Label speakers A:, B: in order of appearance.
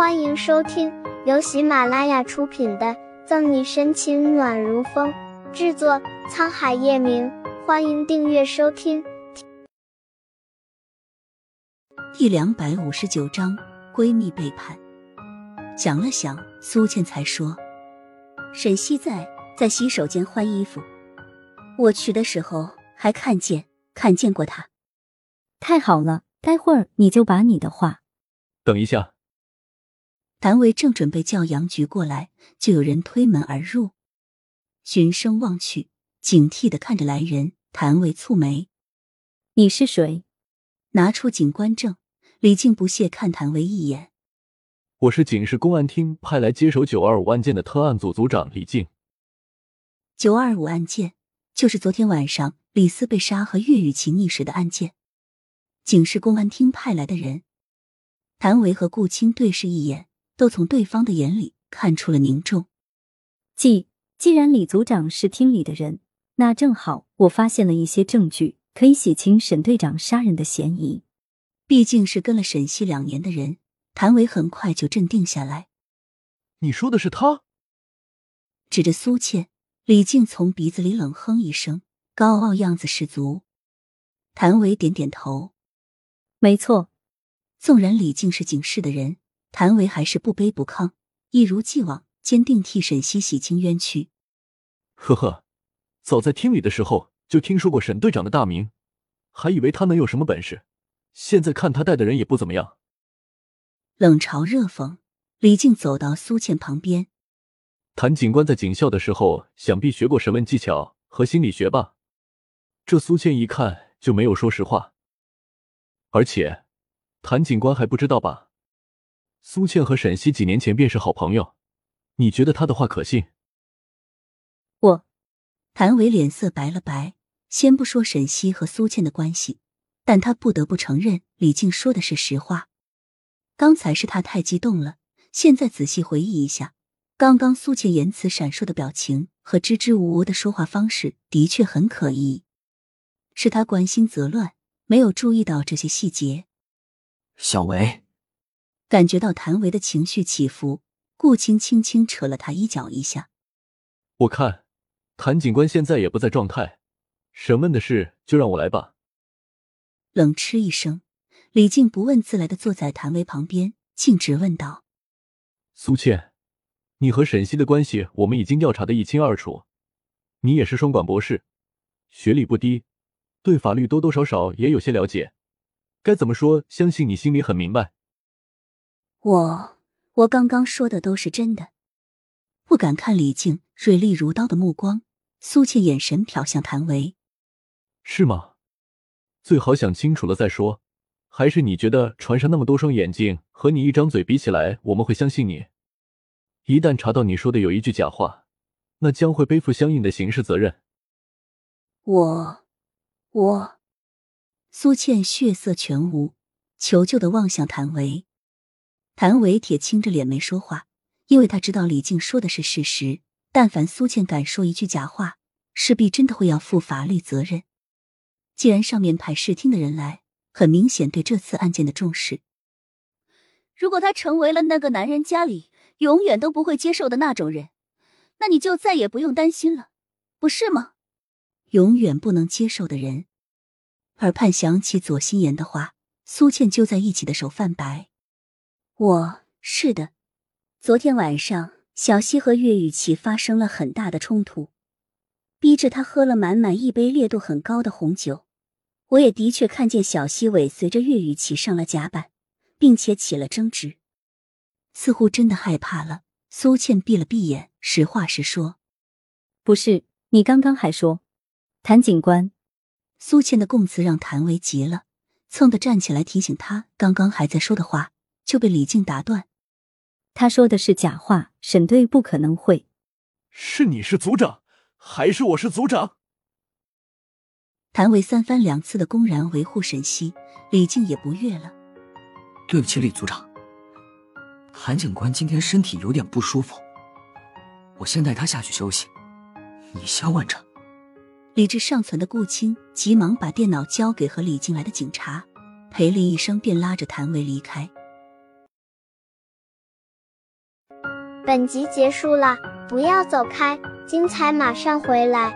A: 欢迎收听由喜马拉雅出品的《赠你深情暖如风》，制作沧海夜明。欢迎订阅收听。
B: 第两百五十九章，闺蜜背叛。想了想，苏倩才说：“
C: 沈西在在洗手间换衣服，我去的时候还看见看见过她。
D: 太好了，待会儿你就把你的话。
E: 等一下。”
B: 谭维正准备叫杨局过来，就有人推门而入。循声望去，警惕的看着来人。谭维蹙眉：“
D: 你是谁？”
B: 拿出警官证，李静不屑看谭维一眼：“
E: 我是警市公安厅派来接手九二五案件的特案组组长李静。
B: 九二五案件就是昨天晚上李斯被杀和岳雨琪溺水的案件。警市公安厅派来的人。”谭维和顾青对视一眼。都从对方的眼里看出了凝重。
D: 既既然李组长是厅里的人，那正好我发现了一些证据，可以洗清沈队长杀人的嫌疑。
B: 毕竟是跟了沈西两年的人，谭维很快就镇定下来。
E: 你说的是他？
B: 指着苏倩，李靖从鼻子里冷哼一声，高傲样子十足。谭维点点头，
D: 没错。
B: 纵然李静是警示的人。谭维还是不卑不亢，一如既往坚定替沈西洗清冤屈。
E: 呵呵，早在厅里的时候就听说过沈队长的大名，还以为他能有什么本事，现在看他带的人也不怎么样。
B: 冷嘲热讽，李靖走到苏倩旁边。
E: 谭警官在警校的时候，想必学过审问技巧和心理学吧？这苏倩一看就没有说实话，而且谭警官还不知道吧？苏倩和沈西几年前便是好朋友，你觉得他的话可信？
D: 我，
B: 谭维脸色白了白。先不说沈西和苏倩的关系，但他不得不承认李静说的是实话。刚才是他太激动了，现在仔细回忆一下，刚刚苏倩言辞闪烁的表情和支支吾吾的说话方式，的确很可疑。是他关心则乱，没有注意到这些细节。
F: 小维。
B: 感觉到谭维的情绪起伏，顾青轻轻扯了他衣角一下。
E: 我看谭警官现在也不在状态，审问的事就让我来吧。
B: 冷嗤一声，李靖不问自来的坐在谭维旁边，径直问道：“
E: 苏倩，你和沈西的关系我们已经调查的一清二楚，你也是双管博士，学历不低，对法律多多少少也有些了解。该怎么说？相信你心里很明白。”
C: 我我刚刚说的都是真的，
B: 不敢看李靖锐利如刀的目光。苏倩眼神瞟向谭维，
E: 是吗？最好想清楚了再说。还是你觉得船上那么多双眼睛和你一张嘴比起来，我们会相信你？一旦查到你说的有一句假话，那将会背负相应的刑事责任。
C: 我我，
B: 苏倩血色全无，求救的望向谭维。谭维铁青着脸没说话，因为他知道李静说的是事实。但凡苏倩敢说一句假话，势必真的会要负法律责任。既然上面派视听的人来，很明显对这次案件的重视。
C: 如果他成为了那个男人家里永远都不会接受的那种人，那你就再也不用担心了，不是吗？
B: 永远不能接受的人。耳畔响起左心言的话，苏倩就在一起的手泛白。
C: 我是的，昨天晚上小溪和岳雨琪发生了很大的冲突，逼着他喝了满满一杯烈度很高的红酒。我也的确看见小溪尾随着岳雨琪上了甲板，并且起了争执，
B: 似乎真的害怕了。苏倩闭了闭眼，实话实说：“
D: 不是，你刚刚还说，谭警官。”
B: 苏倩的供词让谭维急了，蹭的站起来提醒他刚刚还在说的话。就被李静打断，
D: 他说的是假话，沈队不可能会。
E: 是你是组长，还是我是组长？
B: 谭维三番两次的公然维护沈西，李静也不悦了。
F: 对不起，李组长，韩警官今天身体有点不舒服，我先带他下去休息，你先问着。
B: 理智尚存的顾青急忙把电脑交给和李静来的警察，赔礼一声便拉着谭维离开。
A: 本集结束了，不要走开，精彩马上回来。